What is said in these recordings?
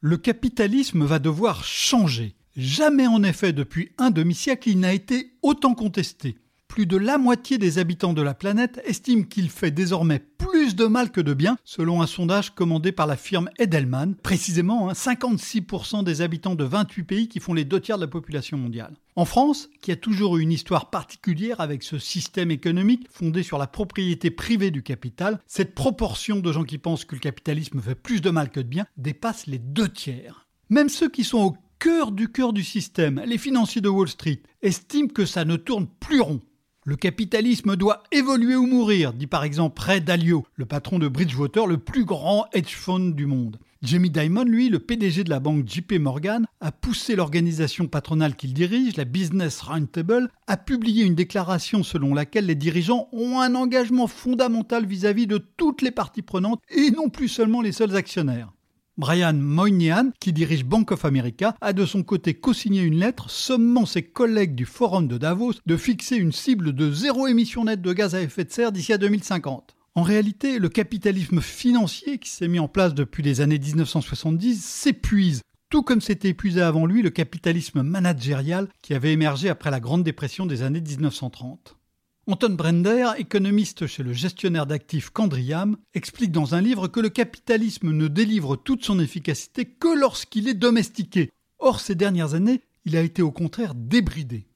Le capitalisme va devoir changer. Jamais en effet depuis un demi-siècle il n'a été autant contesté. Plus de la moitié des habitants de la planète estiment qu'il fait désormais plus de mal que de bien, selon un sondage commandé par la firme Edelman. Précisément, 56% hein, des habitants de 28 pays qui font les deux tiers de la population mondiale. En France, qui a toujours eu une histoire particulière avec ce système économique fondé sur la propriété privée du capital, cette proportion de gens qui pensent que le capitalisme fait plus de mal que de bien dépasse les deux tiers. Même ceux qui sont au cœur du cœur du système, les financiers de Wall Street, estiment que ça ne tourne plus rond. Le capitalisme doit évoluer ou mourir, dit par exemple Ray Dalio, le patron de Bridgewater, le plus grand hedge fund du monde. Jamie Dimon, lui, le PDG de la banque JP Morgan, a poussé l'organisation patronale qu'il dirige, la Business Roundtable, à publier une déclaration selon laquelle les dirigeants ont un engagement fondamental vis-à-vis -vis de toutes les parties prenantes et non plus seulement les seuls actionnaires. Brian Moynihan, qui dirige Bank of America, a de son côté co-signé une lettre sommant ses collègues du Forum de Davos de fixer une cible de zéro émission nette de gaz à effet de serre d'ici à 2050. En réalité, le capitalisme financier qui s'est mis en place depuis les années 1970 s'épuise, tout comme s'était épuisé avant lui le capitalisme managérial qui avait émergé après la Grande Dépression des années 1930. Anton Brender, économiste chez le gestionnaire d'actifs Candriam, explique dans un livre que le capitalisme ne délivre toute son efficacité que lorsqu'il est domestiqué. Or, ces dernières années, il a été au contraire débridé.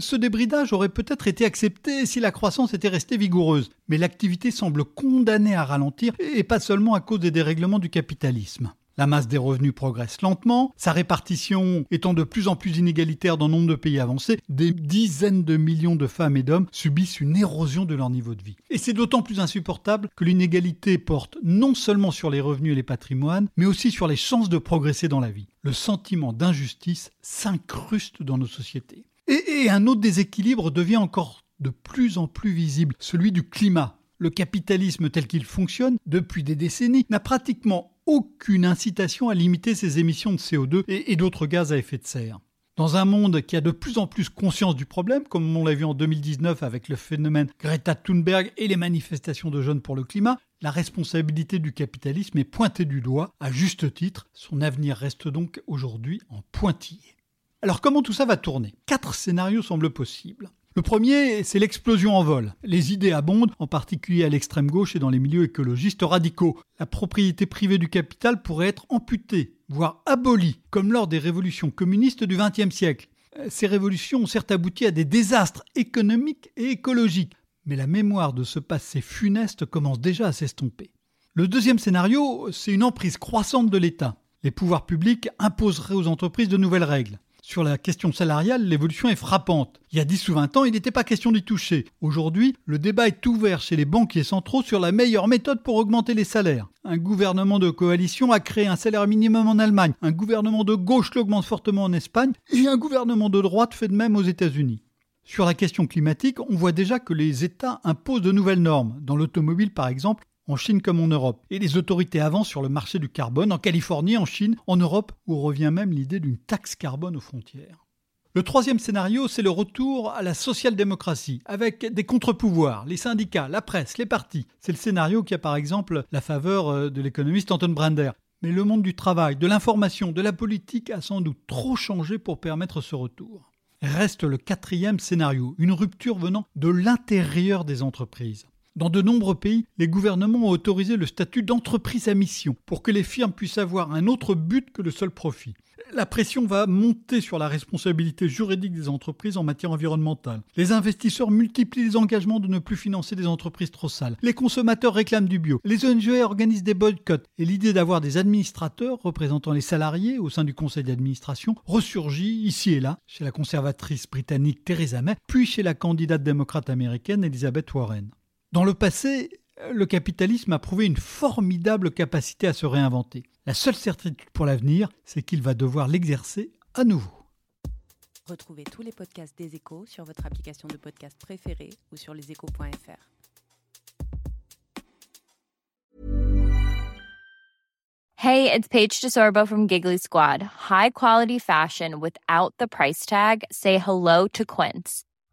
Ce débridage aurait peut-être été accepté si la croissance était restée vigoureuse, mais l'activité semble condamnée à ralentir, et pas seulement à cause des dérèglements du capitalisme. La masse des revenus progresse lentement, sa répartition étant de plus en plus inégalitaire dans nombre de pays avancés, des dizaines de millions de femmes et d'hommes subissent une érosion de leur niveau de vie. Et c'est d'autant plus insupportable que l'inégalité porte non seulement sur les revenus et les patrimoines, mais aussi sur les chances de progresser dans la vie. Le sentiment d'injustice s'incruste dans nos sociétés. Et, et un autre déséquilibre devient encore de plus en plus visible, celui du climat. Le capitalisme tel qu'il fonctionne depuis des décennies n'a pratiquement aucune incitation à limiter ses émissions de CO2 et, d'autres gaz à effet de serre. Dans un monde qui a de plus en plus conscience du problème, comme on l'a vu en 2019 avec le phénomène Greta Thunberg et les manifestations de jeunes pour le climat, la responsabilité du capitalisme est pointée du doigt, à juste titre. Son avenir reste donc aujourd'hui en pointillé. Alors comment tout ça va tourner? Quatre scénarios semblent possibles. Le premier, c'est l'explosion en vol. Les idées abondent, en particulier à l'extrême gauche et dans les milieux écologistes radicaux. La propriété privée du capital pourrait être amputée, voire abolie, comme lors des révolutions communistes du XXe siècle. Ces révolutions ont certes abouti à des désastres économiques et écologiques, mais la mémoire de ce passé funeste commence déjà à s'estomper. Le deuxième scénario, c'est une emprise croissante de l'État. Les pouvoirs publics imposeraient aux entreprises de nouvelles règles. Sur la question salariale, l'évolution est frappante. Il y a 10 ou 20 ans, il n'était pas question d'y toucher. Aujourd'hui, le débat est ouvert chez les banquiers centraux sur la meilleure méthode pour augmenter les salaires. Un gouvernement de coalition a créé un salaire minimum en Allemagne, un gouvernement de gauche l'augmente fortement en Espagne, et un gouvernement de droite fait de même aux États-Unis. Sur la question climatique, on voit déjà que les États imposent de nouvelles normes. Dans l'automobile, par exemple, en Chine comme en Europe. Et les autorités avancent sur le marché du carbone en Californie, en Chine, en Europe, où revient même l'idée d'une taxe carbone aux frontières. Le troisième scénario, c'est le retour à la social-démocratie, avec des contre-pouvoirs, les syndicats, la presse, les partis. C'est le scénario qui a par exemple la faveur euh, de l'économiste Anton Brander. Mais le monde du travail, de l'information, de la politique a sans doute trop changé pour permettre ce retour. Reste le quatrième scénario, une rupture venant de l'intérieur des entreprises. Dans de nombreux pays, les gouvernements ont autorisé le statut d'entreprise à mission pour que les firmes puissent avoir un autre but que le seul profit. La pression va monter sur la responsabilité juridique des entreprises en matière environnementale. Les investisseurs multiplient les engagements de ne plus financer des entreprises trop sales. Les consommateurs réclament du bio. Les ONG organisent des boycotts. Et l'idée d'avoir des administrateurs représentant les salariés au sein du conseil d'administration ressurgit ici et là chez la conservatrice britannique Theresa May, puis chez la candidate démocrate américaine Elizabeth Warren. Dans le passé, le capitalisme a prouvé une formidable capacité à se réinventer. La seule certitude pour l'avenir, c'est qu'il va devoir l'exercer à nouveau. Retrouvez tous les podcasts des échos sur votre application de podcast préférée ou sur leséchos.fr. Hey, it's Paige DeSorbo from Giggly Squad. High quality fashion without the price tag. Say hello to Quince.